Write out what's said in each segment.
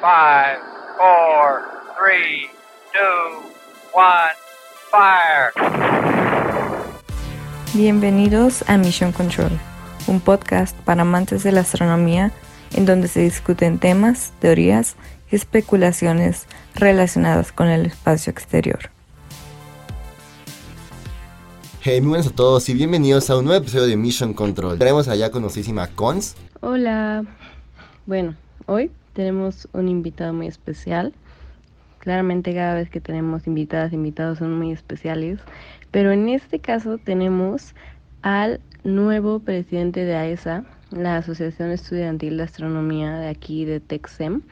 Five, four, three, two, one, fire. Bienvenidos a Mission Control, un podcast para amantes de la astronomía en donde se discuten temas, teorías y especulaciones relacionadas con el espacio exterior. Hey, muy buenas a todos y bienvenidos a un nuevo episodio de Mission Control. Tenemos allá conocísima Cons. Hola. Bueno, hoy tenemos un invitado muy especial. Claramente cada vez que tenemos invitadas, invitados son muy especiales, pero en este caso tenemos al nuevo presidente de AESA, la Asociación Estudiantil de Astronomía de aquí de Texem,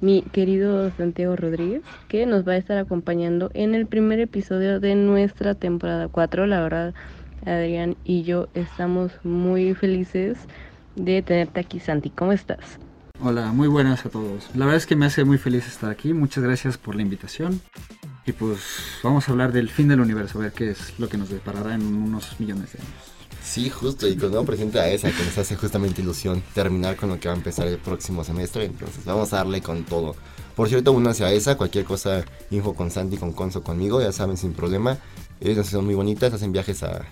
mi querido Santiago Rodríguez, que nos va a estar acompañando en el primer episodio de nuestra temporada 4. La verdad, Adrián y yo estamos muy felices de tenerte aquí, Santi. ¿Cómo estás? Hola, muy buenas a todos. La verdad es que me hace muy feliz estar aquí. Muchas gracias por la invitación. Y pues vamos a hablar del fin del universo, a ver qué es lo que nos deparará en unos millones de años. Sí, justo, y con presidente de AESA, que nos hace justamente ilusión terminar con lo que va a empezar el próximo semestre. Entonces vamos a darle con todo. Por cierto, únanse a AESA, cualquier cosa, info con Santi, con Conso, conmigo, ya saben, sin problema. Ellos son muy bonitas, hacen viajes a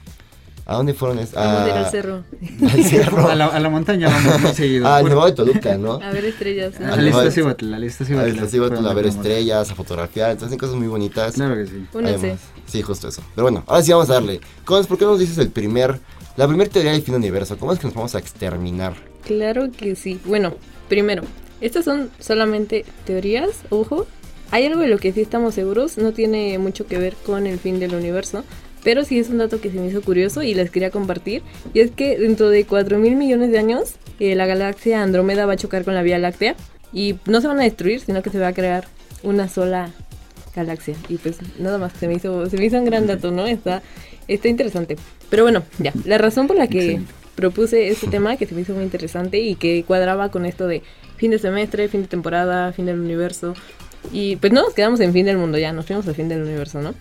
¿A dónde fueron? Es? Vamos a ir al cerro. Al cerro. A la, a la montaña vamos muy seguido. Ah, al Nevado de Toluca, ¿no? A ver estrellas. ¿no? a la Nevado- Iztaccíhuatl, a la Iztaccíhuatl. Al festival, Fueron a ver estrellas, a fotografiar, entonces hacen cosas muy bonitas. Claro que sí. Únanse. Sí, justo eso. Pero bueno, ahora sí vamos a darle. Cons, ¿por qué nos dices el primer, la primera teoría del fin del universo? ¿Cómo es que nos vamos a exterminar? Claro que sí. Bueno, primero, estas son solamente teorías, ojo. Hay algo de lo que sí estamos seguros, no tiene mucho que ver con el fin del universo, pero sí es un dato que se me hizo curioso y les quería compartir. Y es que dentro de 4 mil millones de años, eh, la galaxia Andrómeda va a chocar con la Vía Láctea y no se van a destruir, sino que se va a crear una sola galaxia. Y pues nada más, se me hizo, se me hizo un gran dato, ¿no? Está, está interesante. Pero bueno, ya, la razón por la que Excelente. propuse este tema que se me hizo muy interesante y que cuadraba con esto de fin de semestre, fin de temporada, fin del universo. Y pues no nos quedamos en fin del mundo ya, nos fuimos al fin del universo, ¿no?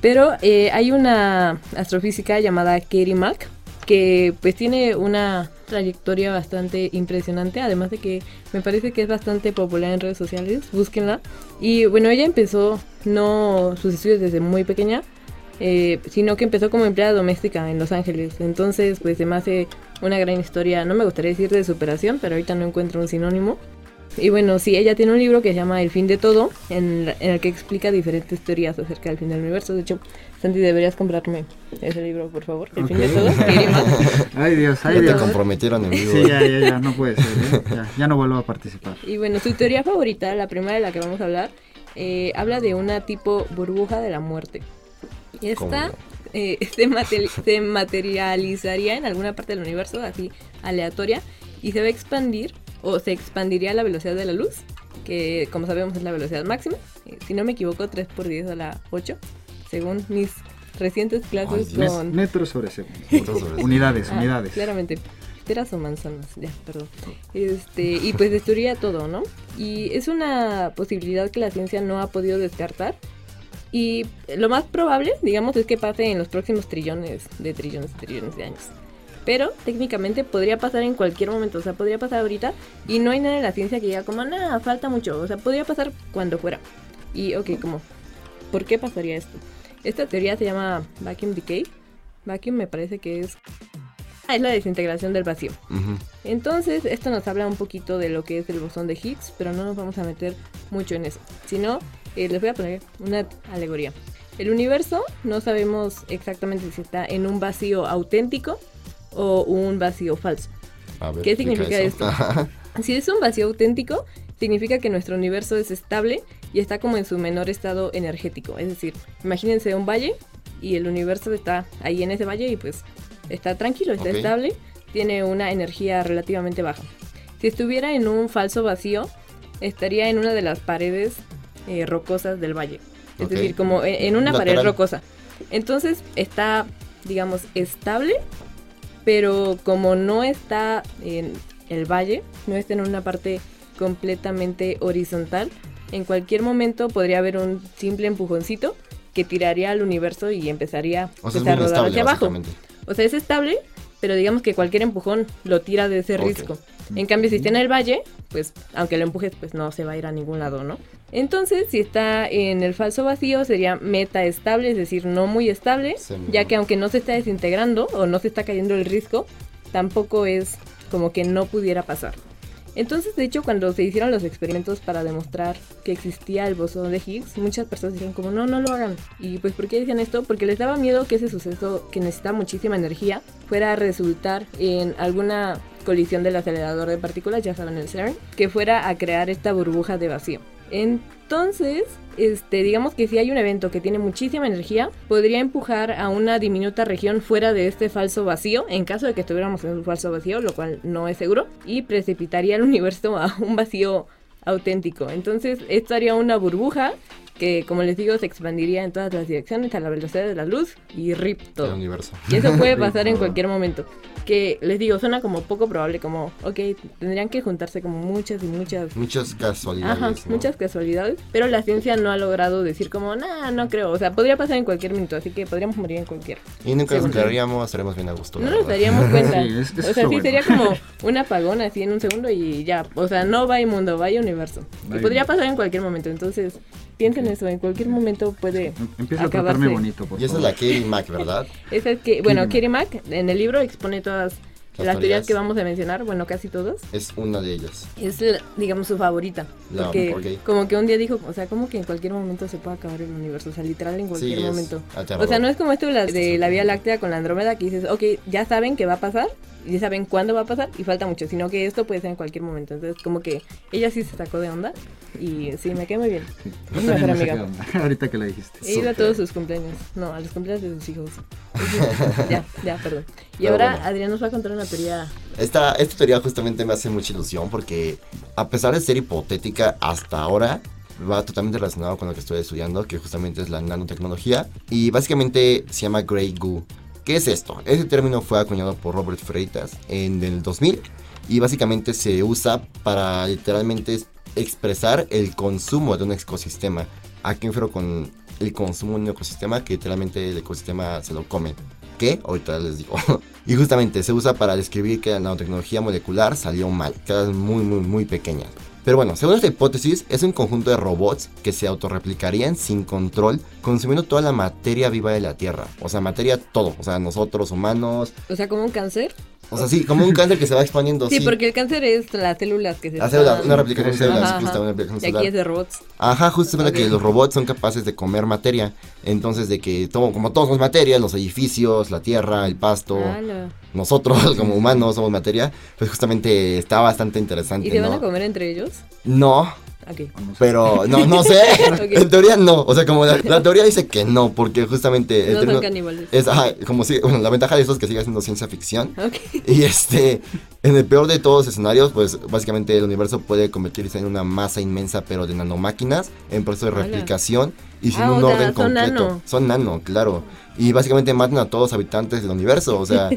Pero eh, hay una astrofísica llamada Katie Mack que pues tiene una trayectoria bastante impresionante, además de que me parece que es bastante popular en redes sociales, búsquenla. Y bueno, ella empezó no sus estudios desde muy pequeña, eh, sino que empezó como empleada doméstica en Los Ángeles. Entonces, pues se me hace una gran historia, no me gustaría decir de superación, pero ahorita no encuentro un sinónimo. Y bueno, sí, ella tiene un libro que se llama El fin de todo, en, la- en el que explica diferentes teorías acerca del fin del universo. De hecho, Santi, deberías comprarme ese libro, por favor. El fin de todo. Ay Dios, ay ya te Dios. comprometieron en vivo. Sí, ya, ya, ya, no puede ser. ¿eh? Ya, ya no vuelvo a participar. Y bueno, su teoría favorita, la primera de la que vamos a hablar, eh, habla de una tipo burbuja de la muerte. Y esta eh, se, mate- se materializaría en alguna parte del universo, así aleatoria, y se va a expandir o se expandiría a la velocidad de la luz, que como sabemos es la velocidad máxima. Eh, si no me equivoco, 3 por 10 a la 8, según mis recientes clases con... Metros sobre segundo. Otros sobre eso. Unidades, Ah, unidades. Claramente. Peras o manzanas, ya, perdón. Este, y pues destruiría todo, ¿no? Y es una posibilidad que la ciencia no ha podido descartar. Y lo más probable, digamos, es que pase en los próximos trillones de trillones de trillones de años. Pero técnicamente podría pasar en cualquier momento, o sea, podría pasar ahorita y no hay nada en la ciencia que diga como, nada, falta mucho, o sea, podría pasar cuando fuera. Y, ok, como, ¿por qué pasaría esto? Esta teoría se llama Vacuum Decay. Vacuum me parece que es... Ah, es la desintegración del vacío. Entonces, esto nos habla un poquito de lo que es el bosón de Higgs, pero no nos vamos a meter mucho en eso. Sino, eh, les voy a poner una alegoría. El universo no sabemos exactamente si está en un vacío auténtico o un vacío falso. A ver, ¿Qué significa eso. esto? Si es un vacío auténtico, significa que nuestro universo es estable y está como en su menor estado energético. Es decir, imagínense un valle y el universo está ahí en ese valle y pues está tranquilo, está estable, tiene una energía relativamente baja. Si estuviera en un falso vacío, estaría en una de las paredes eh, rocosas del valle. Es decir, como en, en una pared rocosa. Entonces está, digamos, estable, pero como no está en el valle, no está en una parte completamente horizontal, en cualquier momento podría haber un simple empujoncito que tiraría al universo y empezaría O sea, pues, a rodar hacia abajo. O sea, es estable, pero digamos que cualquier empujón lo tira de ese risco. En cambio, si está en el valle, pues aunque lo empujes, pues no se va a ir a ningún lado, ¿no? Entonces, si está en el falso vacío, sería meta estable, es decir, no muy estable, Sí, ya que aunque no se está desintegrando o no se está cayendo el risco, tampoco es como que no pudiera pasar. Entonces, de hecho, cuando se hicieron los experimentos para demostrar que existía el bosón de Higgs, muchas personas dijeron como, no, no lo hagan. Y pues, ¿por qué decían esto? Porque les daba miedo que ese suceso que necesita muchísima energía fuera a resultar en alguna colisión del acelerador de partículas, ya saben, el CERN, que fuera a crear esta burbuja de vacío. Entonces, este, digamos que si hay un evento que tiene muchísima energía, podría empujar a una diminuta región fuera de este falso vacío, en caso de que estuviéramos en un falso vacío, lo cual no es seguro, y precipitaría el universo a un vacío auténtico. Entonces, esto haría una burbuja que, como les digo, se expandiría en todas las direcciones a la velocidad de la luz y rip El todo. universo. Y eso puede pasar en cualquier momento. Que les digo, suena como poco probable, como, ok, tendrían que juntarse como muchas y muchas Muchas casualidades. Ajá, ¿no? muchas casualidades, pero la ciencia no ha logrado decir como, nah, no creo, o sea, podría pasar en cualquier minuto, así que podríamos morir en cualquier. Y nunca nos Seguro. enteraríamos, estaremos bien a gusto. No nos daríamos cuenta. Sí, es- eso o es sea, sí bueno. sería como un apagón así en un segundo y ya, o sea, no vaya mundo, vaya universo. Y podría pasar en cualquier momento, entonces piensen eso, en cualquier momento puede Empieza a acabarse. tratarme bonito, por Y esa es favor. la Katie Mac, ¿verdad? Esa es que, bueno, Katie Mack en el libro expone todas Las las, teorías que vamos a mencionar, bueno, casi todas. Es una de ellas. Es, la- digamos, su favorita. No, Porque ok. como que un día dijo, o sea, como que en cualquier momento se puede acabar el universo, o sea, literal en cualquier Sí, momento. O sea, no es como esto de la, de la Vía Láctea con la Andrómeda que dices, ok, ya saben que va a pasar, ya saben cuándo va a pasar, y falta mucho, sino que esto puede ser en cualquier momento. Entonces, como que ella sí se sacó de onda, y sí, me quedé muy bien. Es mi mejor amiga. de onda, Ahorita que la dijiste. He ido a todos sus cumpleaños. No, a los cumpleaños de sus hijos. ya, ya, perdón. Y Pero ahora bueno. Adrián nos va a contar una teoría. Esta, esta teoría justamente me hace mucha ilusión porque a pesar de ser hipotética hasta ahora, va totalmente relacionado con lo que estoy estudiando, que justamente es la nanotecnología. Y básicamente se llama Grey Goo. ¿Qué es esto? Ese término fue acuñado por Robert Freitas en el 2000 y básicamente se usa para literalmente expresar el consumo de un ecosistema. ¿A qué refiero con el consumo de un ecosistema? Que literalmente el ecosistema se lo come. ¿Qué? Ahorita les digo. y justamente se usa para describir que la nanotecnología molecular salió mal, que es muy, muy, muy pequeña. Pero bueno, según esta hipótesis, es un conjunto de robots que se autorreplicarían sin control, consumiendo toda la materia viva de la Tierra. O sea, materia todo. O sea, nosotros, humanos. O sea, como un cáncer. O sea, sí, como un cáncer que se va expandiendo. Sí, sí. porque el cáncer es las células que se La célula, están- una replicación de células, Ajá, justo una replicación Y aquí es de robots. Ajá, justamente que los robots son capaces de comer materia. Entonces, de que todo, como todos somos materia, los edificios, la tierra, el pasto, nosotros como humanos somos materia, pues justamente está bastante interesante. ¿Y se van a comer entre ellos? No, Pero no, no sé. En teoría no. O sea, como la, la teoría dice que no, porque justamente No son caníbales. es ajá, como si, bueno, la ventaja de eso es que sigue siendo ciencia ficción. Y este, en el peor de todos los escenarios, pues básicamente el universo puede convertirse en una masa inmensa, pero de nanomáquinas, en proceso de replicación y sin Ah, un o sea, orden son completo. nano. Son nano, claro. Y básicamente matan a todos los habitantes del universo, o sea,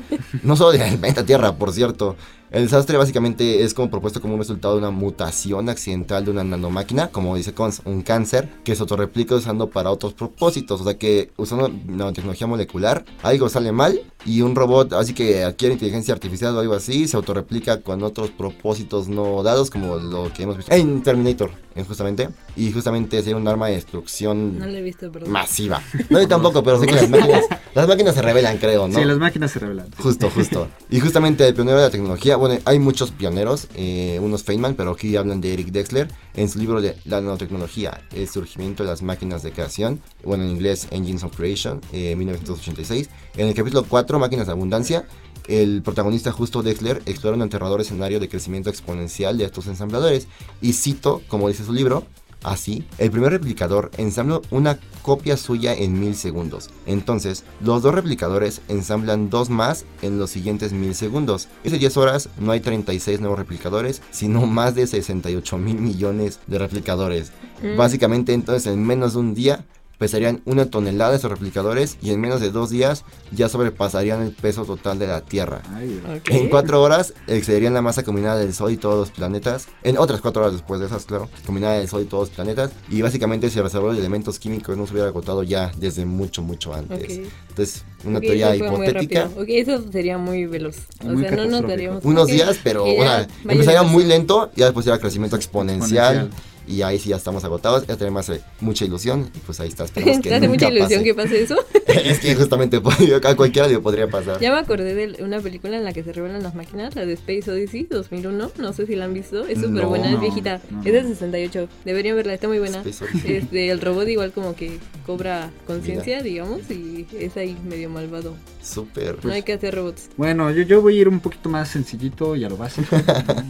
no solo del planeta Tierra, por cierto. El desastre básicamente es como propuesto como un resultado de una mutación accidental de una nanomáquina, como dice Cons, un cáncer, que se autorreplica usando para otros propósitos. O sea que usando nanotecnología molecular, algo sale mal y un robot, así que adquiere inteligencia artificial o algo así, se autorreplica con otros propósitos no dados, como lo que hemos visto en Terminator, justamente. Y justamente sería un arma de destrucción No lo he visto, perdón. masiva. No, yo tampoco, pero sé que las máquinas, las máquinas se revelan, creo, ¿no? Sí, las máquinas se revelan. Justo, justo. Y justamente el pionero de la tecnología, bueno, hay muchos pioneros, eh, unos Feynman, pero aquí hablan de Eric Dexler en su libro de La nanotecnología, el surgimiento de las máquinas de creación, bueno, en inglés Engines of Creation, eh, 1986. En el capítulo 4, Máquinas de Abundancia, el protagonista justo Dexler explora un aterrador escenario de crecimiento exponencial de estos ensambladores. Y cito, como dice su libro, Así, el primer replicador ensambló una copia suya en mil segundos. Entonces, los dos replicadores ensamblan dos más en los siguientes mil segundos. Hace 10 horas no hay 36 nuevos replicadores, sino más de 68 mil millones de replicadores. Mm. Básicamente, entonces, en menos de un día, pesarían una tonelada esos replicadores y en menos de dos días ya sobrepasarían el peso total de la Tierra. Ay, Ok. En cuatro horas excederían la masa combinada del Sol y todos los planetas. En otras cuatro horas después de esas, claro. Combinada del Sol y todos los planetas. Y básicamente ese reservorio de elementos químicos no se hubiera agotado ya desde mucho, mucho antes. Ok. Entonces, una Ok, teoría hipotética. Ok, eso sería muy veloz. O Muy sea, no nos daríamos Unos días, pero que ya o sea, vaya empezaría muy lento y ya después era crecimiento exponencial. Exponencial. Y ahí sí ya estamos agotados. Ya tenemos mucha ilusión. Y pues ahí está. Esperemos que ¿Te hace nunca mucha ilusión pase. que pase eso? es que justamente a cualquiera le podría pasar. Ya me acordé de una película en la que se revelan las máquinas, la de Space Odyssey 2001. No sé si la han visto. Es súper No, buena, no, es viejita. no, Es del no. 68. Deberían verla, está muy buena. Este, el robot igual como que cobra conciencia, digamos, y es ahí medio malvado. Súper. No hay que hacer robots. Bueno, yo, yo voy a ir un poquito más sencillito y a lo básico,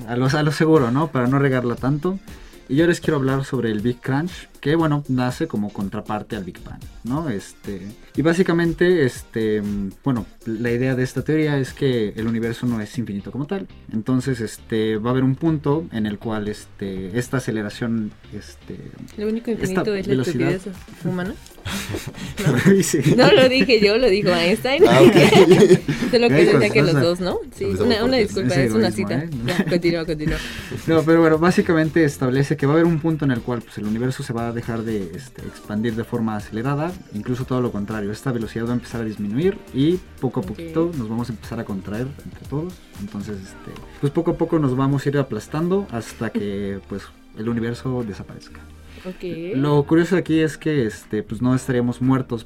a, lo, a lo seguro, ¿no? Para no regarla tanto. Y yo les quiero hablar sobre el Big Crunch, que bueno, nace como contraparte al Big Bang, ¿no? Este, y básicamente, este, bueno, la idea de esta teoría es que el universo no es infinito como tal. Entonces, este, va a haber un punto en el cual, este, esta aceleración, este, Lo único infinito es la velocidad. estupidez humana. sí. No lo dije yo, lo dijo Einstein. Ah, ok. Solo que decía que los dos, ¿no? Sí, una, una disculpa, es una cita. ¿eh? Ya, continúa, continúa. No, pero bueno, básicamente establece que va a haber un punto en el cual pues, el universo se va a dejar de este, expandir de forma acelerada, incluso todo lo contrario, esta velocidad va a empezar a disminuir y poco a poquito nos vamos a empezar a contraer entre todos. Entonces, este, pues poco a poco nos vamos a ir aplastando hasta que pues el universo desaparezca. Ok. Lo curioso aquí es que este, pues no estaríamos muertos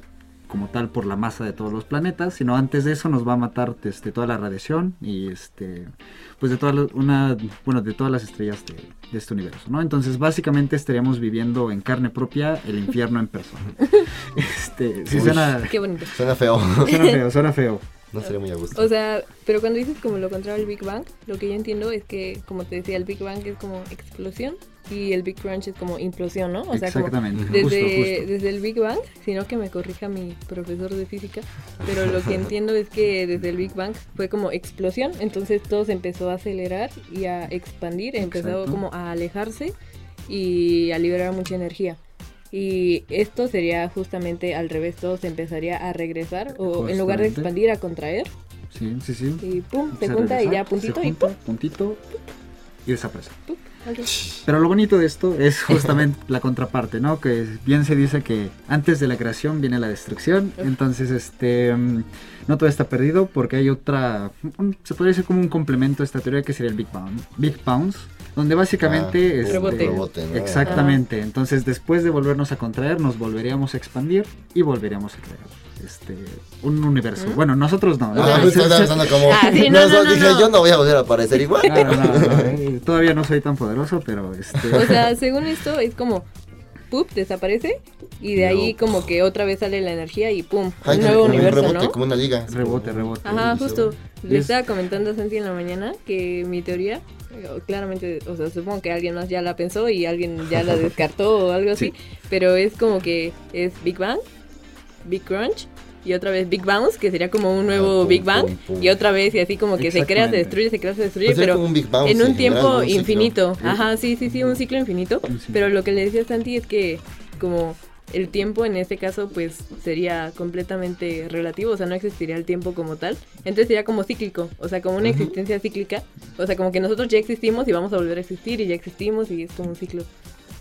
como tal por la masa de todos los planetas, sino antes de eso nos va a matar este, toda la radiación y este, pues de todas las- una, bueno, de todas las estrellas de, de este universo, ¿no? Entonces básicamente estaríamos viviendo en carne propia el infierno en persona. Este, sí Uy. suena, Qué bonito. Suena feo. suena feo, suena feo. No sería muy a gusto. O sea, pero cuando dices como lo contrario al Big Bang, lo que yo entiendo es que, como te decía, el Big Bang es como explosión y el Big Crunch es como implosión, ¿no? O sea, como Exactamente, desde, justo, justo. desde el Big Bang, sino que me corrija mi profesor de física, pero lo que entiendo es que desde el Big Bang fue como explosión, entonces todo se empezó a acelerar y a expandir, empezó Exacto. como a alejarse y a liberar mucha energía. Y esto sería justamente al revés, todo se empezaría a regresar o en lugar de expandir a contraer Sí, sí, sí. y pum, se a junta y ya se puntito y junta, pum, puntito y desaparece. pum. Pero lo bonito de esto es justamente la contraparte, ¿no? Que bien se dice que antes de la creación viene la destrucción. Entonces, este, mm, no todo está perdido porque hay otra, un- se podría decir como un complemento a esta teoría que sería el Big Bang, Big Bounce, donde básicamente, Ah, este, Rebote. rebote, ¿no? exactamente. Entonces, después de volvernos a contraer, nos volveríamos a expandir y volveríamos a crear. Este, un universo. Bueno, nosotros no. Ah, pensando como. Ah, sí, dije, yo no voy a volver a aparecer igual. No, no, no, eh, todavía no soy tan poderoso, pero este. O sea, según esto es como pum, desaparece y de ahí como que otra vez sale la energía y pum, Ay, un nuevo un universo, rebote, ¿no? como una liga. Rebote, rebote. Ajá, justo. Le Es- estaba comentando a Santi en la mañana que mi teoría, claramente, o sea, supongo que alguien más ya la pensó y alguien ya la descartó o algo así, Sí. pero es como que es Big Bang, Big Crunch y otra vez Big Bounce, que sería como un nuevo Ah, pum, Big Bang, pum, pum. y otra vez y así como que se crea, se destruye, se crea, se destruye, Pues pero como un Big Bounce en un tiempo ciclo. infinito. Ajá, sí, sí, sí, un ciclo infinito. Un ciclo. Pero lo que le decía Santi es que como el tiempo en este caso pues sería completamente relativo, o sea, no existiría el tiempo como tal. Entonces sería como cíclico, o sea, como una existencia cíclica. O sea, como que nosotros ya existimos y vamos a volver a existir y ya existimos y es como un ciclo.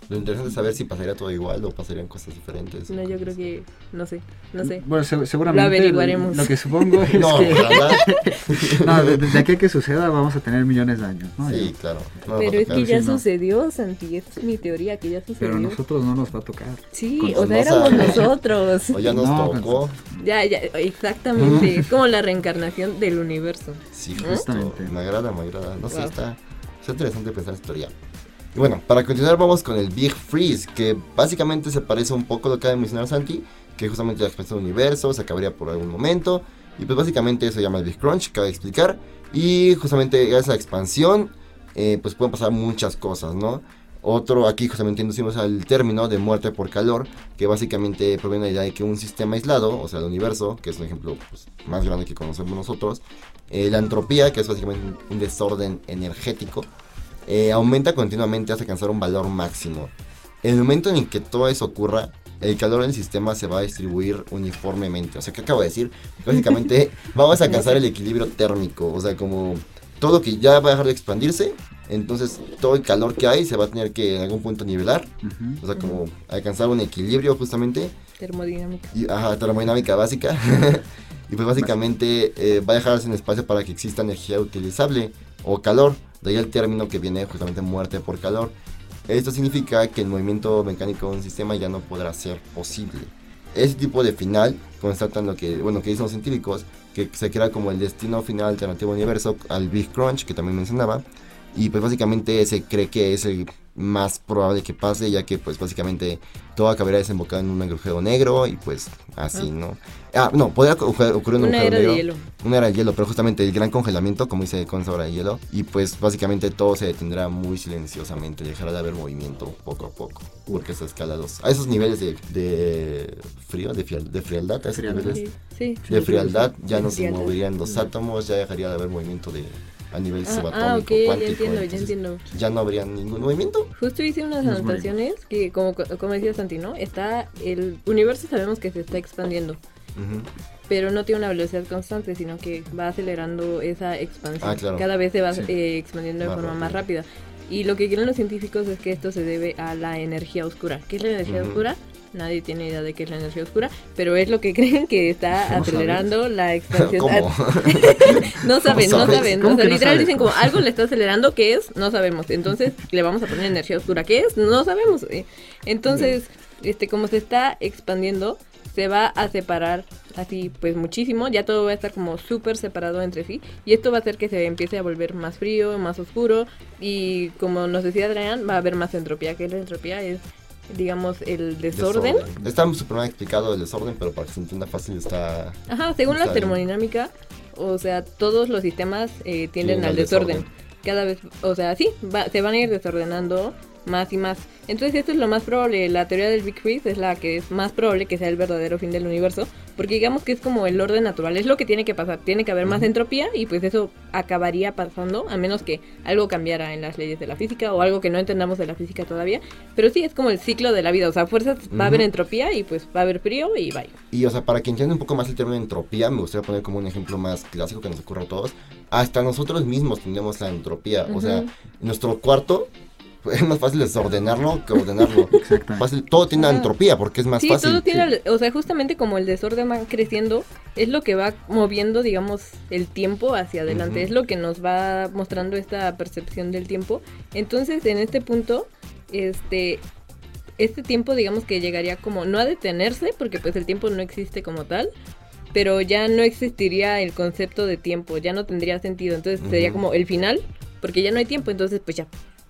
Lo interesante es saber si pasaría todo igual o pasarían cosas diferentes. No, yo creo que, no sé, no sé. Bueno, se- seguramente. Lo averiguaremos. Lo que supongo es No, que. No, de- desde aquí a que suceda vamos a tener millones de años, ¿no? Sí, claro. No, Pero es que ya sí, no. sucedió, Santi, es mi teoría, que ya sucedió. Pero a nosotros no nos va a tocar. Sí, Con- o sea, no éramos nosotros. O ya nos No, tocó. Ya, ya, exactamente. Es como la reencarnación del universo. Sí, ¿Eh? Justamente. Me agrada, me agrada. No sé, está, está interesante pensar esta teoría. Y bueno, para continuar vamos con el Big Freeze, que básicamente se parece un poco a lo que acaba de mencionar Santi, que justamente la expansión del universo se acabaría por algún momento. Y pues básicamente eso se llama el Big Crunch, cabe explicar. Y justamente gracias a la expansión, eh, pues pueden pasar muchas cosas, ¿no? Otro, aquí justamente inducimos al término de muerte por calor, que básicamente proviene de la idea de que un sistema aislado, o sea, el universo, que es un ejemplo pues, más grande que conocemos nosotros, eh, la entropía, que es básicamente un desorden energético, eh, aumenta continuamente hasta alcanzar un valor máximo. En el momento en el que todo eso ocurra, el calor del sistema se va a distribuir uniformemente. O sea, ¿qué acabo de decir? Básicamente, vamos a alcanzar el equilibrio térmico. O sea, como todo que ya va a dejar de expandirse, entonces todo el calor que hay se va a tener que en algún punto nivelar. O sea, como alcanzar un equilibrio justamente. Termodinámica. Y, ajá, termodinámica básica. y pues básicamente eh, va a dejarse un espacio para que exista energía utilizable o calor. De ahí el término que viene justamente muerte por calor. Esto significa que el movimiento mecánico de un sistema ya no podrá ser posible. Ese tipo de final constatan lo que, bueno, que dicen los científicos, que se crea como el destino final alternativo universo al Big Crunch, que también mencionaba. Y pues básicamente se cree que es el más probable que pase, ya que pues básicamente todo acabará desembocado en un agujero negro y pues así, ¿no? Ah, no, podría ocurrir ocurrir un Una agujero era de negro. hielo. Una era de hielo, pero justamente el gran congelamiento, como dice con sobra de hielo, y pues básicamente todo se detendrá muy silenciosamente, dejará de haber movimiento poco a poco, porque se escala a los- a esos niveles de, de frío, de, frial- de frialdad, a esos Frialdad. niveles Sí. de frialdad ya no se moverían los átomos, ya dejaría de haber movimiento de a nivel Ah, subatómico, ah, ok, ya cuántico, entiendo, ya entiendo. ya no habría ningún movimiento. Justo hice unas Nos anotaciones que, como, como decía Santi, ¿no? Está, el universo sabemos que se está expandiendo, Ujú. pero no tiene una velocidad constante, sino que va acelerando esa expansión. Ah, claro. Cada vez se va Sí. eh, expandiendo de Más forma más rápido. rápida. Y lo que quieren los científicos es que esto se debe a la energía oscura. ¿Qué es la energía Ujú. oscura? Nadie tiene idea de qué es la energía oscura, pero es lo que creen que está ¿Cómo acelerando la expansión. ¿Cómo? No saben, no saben. ¿Cómo O sea, que literal sabes? dicen como algo le está acelerando, ¿qué es? No sabemos. Entonces le vamos a poner energía oscura. ¿Qué es? No sabemos. Entonces, este, como se está expandiendo, se va a separar así pues muchísimo. Ya todo va a estar como súper separado entre sí. Y esto va a hacer que se empiece a volver más frío, más oscuro. Y como nos decía Adrián, va a haber más entropía. ¿Qué es la entropía? Es, digamos, el desorden. Está súper mal explicado el desorden, pero para que se entienda fácil está... Ajá, según la bien. termodinámica, o sea, todos los sistemas eh, tienden al desorden. desorden. Cada vez, o sea, sí, va- se van a ir desordenando más y más. Entonces esto es lo más probable, la teoría del Big Freeze es la que es más probable que sea el verdadero fin del universo, porque digamos que es como el orden natural, es lo que tiene que pasar, tiene que haber más entropía y pues eso acabaría pasando, a menos que algo cambiara en las leyes de la física o algo que no entendamos de la física todavía, pero sí es como el ciclo de la vida, o sea, fuerzas va a haber entropía y pues va a haber frío y bye. Y o sea, para que entienda un poco más el término entropía, me gustaría poner como un ejemplo más clásico que nos ocurra a todos. Hasta nosotros mismos tenemos la entropía. O sea, Ujú. en nuestro cuarto es más fácil desordenarlo que ordenarlo. Exactamente. Fácil, todo tiene Ajá. entropía porque es más sí, fácil. todo tiene, o sea, justamente como el desorden va creciendo, es lo que va moviendo, digamos, el tiempo hacia adelante, Ujú. es lo que nos va mostrando esta percepción del tiempo. Entonces, en este punto, este, este tiempo, digamos que llegaría como no a detenerse, porque pues el tiempo no existe como tal, pero ya no existiría el concepto de tiempo, ya no tendría sentido, entonces sería Ujú. como el final, porque ya no hay tiempo, entonces pues ya,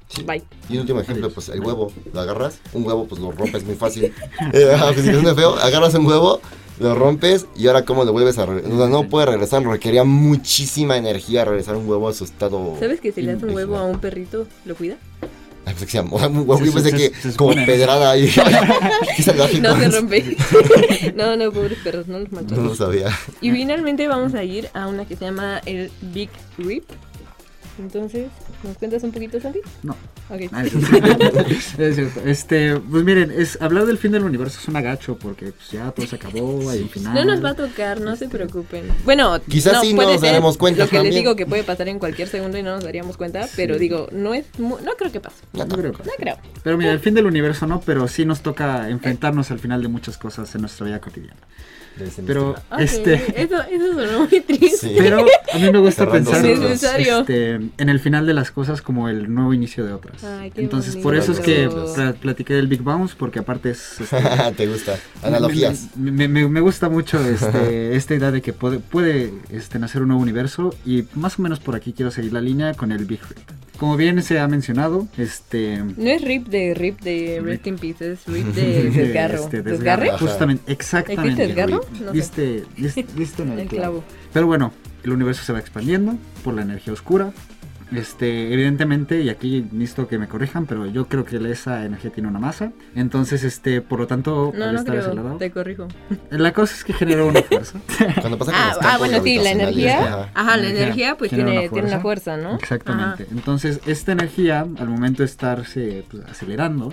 Sí. bye. Y un último ejemplo, pues el huevo, lo agarras, un huevo pues lo rompes muy fácil. Eh, ajá, pues, si feo, agarras un huevo, lo rompes y ahora cómo lo vuelves a regresar. O sea, no puede regresar, requería muchísima energía regresar un huevo a su estado. ¿Sabes que si le das un huevo a un perrito, lo cuida? Ay, pensé que se llama- o sea, un huevo, yo pensé se- que se- se como pedrada ahí. No se ¿no? rompe. no, no, pobres perros, no los No maltraten. lo sabía. Y finalmente vamos a ir a una que se llama el Big Rip. Entonces, ¿nos cuentas un poquito, Santi? No. Ok. Ah, es cierto. Es cierto. Este, pues miren, es hablar del fin del universo es un agacho porque pues, ya todo se acabó, hay un final. No nos va a tocar, no se preocupen. Bueno, Quizás sí puede nos ser daremos cuenta Lo que les digo que puede pasar en cualquier segundo y no nos daríamos cuenta, pero digo, no es mu- no creo que pase. No creo que- No creo. Pero mira, el fin del universo no, pero sí nos toca enfrentarnos al final de muchas cosas en nuestra vida cotidiana. Pero este eso, eso sonó muy triste. Sí. pero a mí me gusta pensar este, en el final de las cosas como el nuevo inicio de otras. Ay, Entonces, por eso es que pla- platiqué del Big Bounce porque aparte es este, Te gusta. Analogías. Me, me- me- me gusta mucho este, esta idea de que puede, puede este, nacer un nuevo universo y más o menos por aquí quiero seguir la línea con el Big Rip. Como bien se ha mencionado, este... No es Rip de Rip de Rest in Peace, es Rip de desgarro. este, ¿Desgarre? Ajá. Justamente, exactamente. ¿Existe desgarro? No. Diste, diste- diste en el, El clavo. clavo. Pero bueno, el universo se va expandiendo por la energía oscura. Este, evidentemente, y aquí necesito que me corrijan, pero yo creo que esa energía tiene una masa. Entonces, este, por lo tanto, No, al no estar creo, acelerado, te corrijo. la cosa es que genera una fuerza. Cuando pasa con Ah, ah, bueno, sí, la energía. ajá. Ajá, la Energía pues tiene, una tiene una fuerza. ¿no? Exactamente. Entonces, esta energía, al momento de estarse pues, acelerando,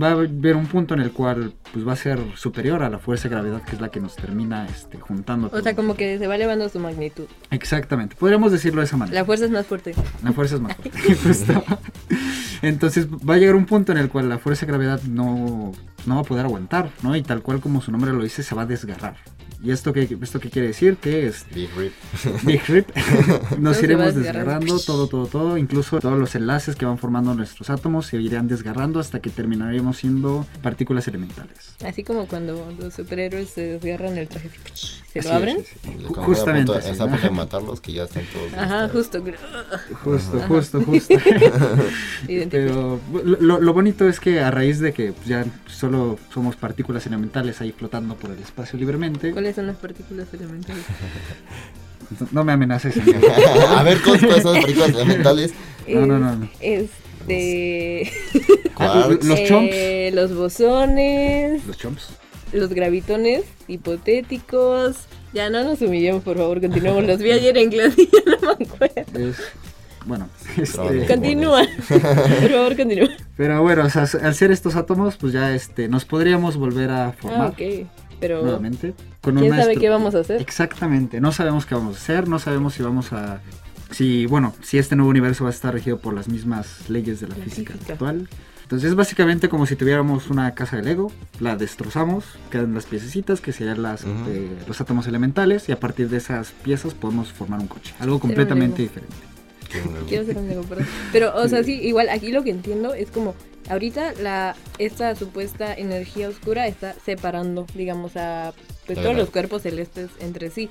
va a haber un punto en el cual pues va a ser superior a la fuerza de gravedad que es la que nos termina este, juntando. O sea, como que se va elevando su magnitud. Exactamente, podríamos decirlo de esa manera. La fuerza es más fuerte. La fuerza es más fuerte. Entonces va a llegar un punto en el cual la fuerza de gravedad no, no va a poder aguantar, ¿no? Y tal cual como su nombre lo dice, se va a desgarrar. ¿Y esto qué, esto qué quiere decir? Que es Big Rip. Big Rip. Nos iremos desgarrando. todo, todo, todo. Incluso todos los enlaces que van formando nuestros átomos se irán desgarrando hasta que terminaremos siendo partículas elementales. Así como cuando los superhéroes se desgarran el traje. ¿Se lo abren? sí. Justamente. Punto, está matarlos, que ya están todos. Ajá, listos. justo. Justo, justo, justo. Pero lo, lo bonito es que a raíz de que pues, ya solo somos partículas elementales ahí flotando por el espacio libremente, ¿Cuáles son las partículas elementales? no me amenaces. a ver, ¿cuáles son las películas elementales? No, no, no, no. Este. Los chomps. eh, los bosones, Los chomps. los gravitones hipotéticos. Ya no nos humillemos, por favor, continuemos. Los vi ayer en clase y ya no me acuerdo. Es, bueno, este, Continúa. Por favor, continúa. pero bueno, o sea, al ser estos átomos, pues ya este, nos podríamos volver a formar Ah, ok. Pero. nuevamente. Con ¿Quién una sabe qué vamos a hacer? Exactamente, no sabemos qué vamos a hacer, no sabemos si vamos a... Si, bueno, si este nuevo universo va a estar regido por las mismas leyes de la, La física, física. actual. Entonces es básicamente como si tuviéramos una casa de Lego, la destrozamos, quedan las piececitas que serían las, Ujú. eh, los átomos elementales y a partir de esas piezas podemos formar un coche, algo completamente diferente. Quiero ser un Lego, perdón. Pero, o sea, sí, igual aquí lo que entiendo es como ahorita la esta supuesta energía oscura está separando, digamos, a pues, todos los cuerpos celestes entre sí.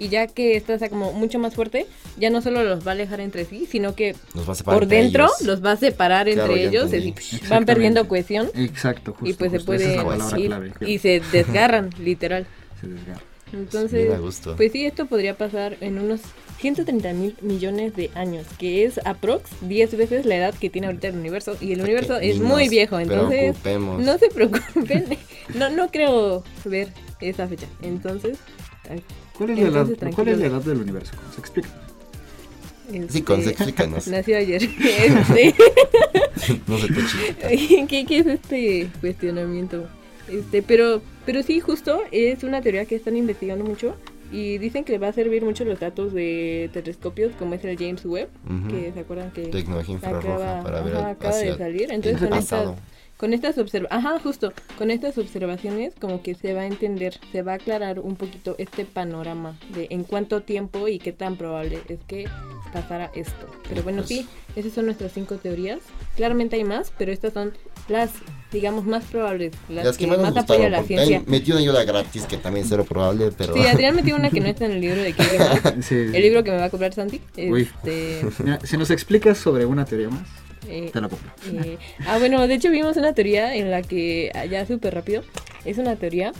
Y ya que esta está como mucho más fuerte, ya no solo los va a alejar entre sí, sino que Nos va a separar por dentro ellos. los va a separar Claro, entre ellos, y van perdiendo cohesión Exacto, justo. y pues se justo, puede es clave. y se desgarran, literal. Se desgarra. Entonces, a gusto. pues sí, esto podría pasar en unos 130 mil millones de años, que es aprox 10 veces la edad que tiene ahorita el universo. Y el universo es muy viejo, entonces preocupemos. no se preocupen. No, no creo ver esa fecha. Entonces, ¿Cuál es, la edad, Entonces, ¿Cuál es la tranquilo. edad del universo? ¿Se explica? Sí, con, este, explícanos. Nació ayer. Este, No se te. ¿Qué, qué es este cuestionamiento? Este, pero, pero sí, justo es una teoría que están investigando mucho y dicen que va a servir mucho los datos de telescopios como es el James Webb, que se acuerdan que Tecnología infrarroja acaba, para ver ajá, acaba de salir. Entonces con estas, con estas observaciones, ajá, justo, con estas observaciones como que se va a entender, se va a aclarar un poquito este panorama de en cuánto tiempo y qué tan probable es que pasara esto. Pero bueno, Pues- sí, esas son nuestras cinco teorías. Claramente hay más, pero estas son las, digamos, más probables, las, Las que más nos apoya gustaron. la ciencia. Metí una ayuda gratis que también es cero probable, pero. Sí, Adrián metió una que no está en el libro de Más, Sí. el libro que me va a comprar Santi. Uy. Este, Mira, si nos explicas sobre una teoría más, eh, te la compro. Eh, ah, bueno, de hecho vimos una teoría en la que, ah, ya súper rápido, es una teoría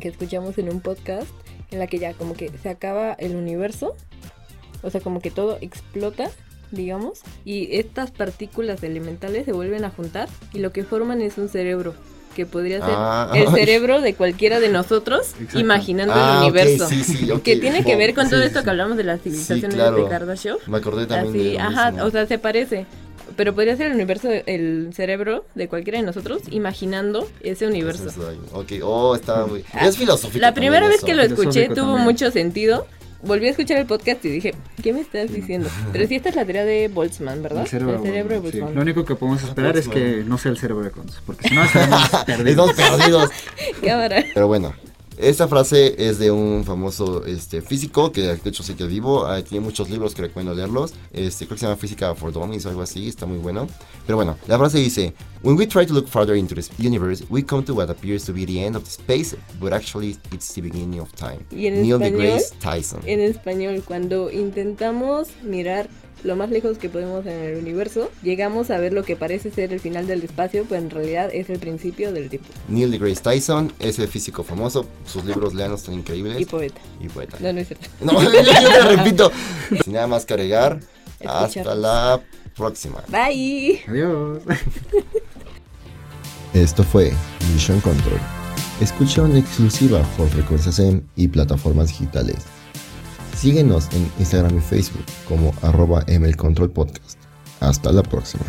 que escuchamos en un podcast en la que ya como que se acaba el universo, o sea, como que todo explota, digamos, y estas partículas elementales se vuelven a juntar y lo que forman es un cerebro que podría ser Ah, el cerebro de cualquiera de nosotros Exacto. imaginando Ah, el ok, universo. sí, sí, ok. Que tiene que ver con Sí, todo esto sí. que hablamos de las civilizaciones claro. de Kardashev. Me acordé también Así, de. lo ajá, mismo. o sea, se parece. Pero podría ser el universo, el cerebro de cualquiera de nosotros imaginando ese universo. Entonces, ay, ok, oh, estaba muy. Ah, Es filosófico. La primera vez eso. que lo escuché tuvo también. mucho sentido. Volví a escuchar el podcast y dije, ¿qué me estás diciendo? Pero sí, esta es la teoría de Boltzmann, ¿verdad? El cerebro, de sí. Boltzmann. Lo único que podemos esperar es que no sea el cerebro de Cons, porque si no estaremos perdidos. Perdidos. Cámara. Pero bueno, esta frase es de un famoso este, físico que de hecho sí que vivo. ah, tiene muchos libros que recomiendo leerlos. Este, creo que se llama Física for Dummies o algo así. Está muy bueno. Pero bueno, la frase dice: When we try to look farther into the universe, we come to what appears to be the end of the space, but actually it's the beginning of time. ¿Y en Neil español? deGrasse Tyson. En español, cuando intentamos mirar lo más lejos que podemos en el universo, llegamos a ver lo que parece ser el final del espacio, pero en realidad es el principio del tiempo. Neil deGrasse Tyson es el físico famoso. Sus libros leanos están increíbles. Y poeta. Y poeta. No, no es cierto. No, yo, te repito. Sin nada más que agregar. Hasta la próxima. Bye. Adiós. Esto fue Mission Control. Escucha en exclusiva por Records SM y plataformas digitales. Síguenos en Instagram y Facebook como arroba mlcontrolpodcast. Hasta la próxima.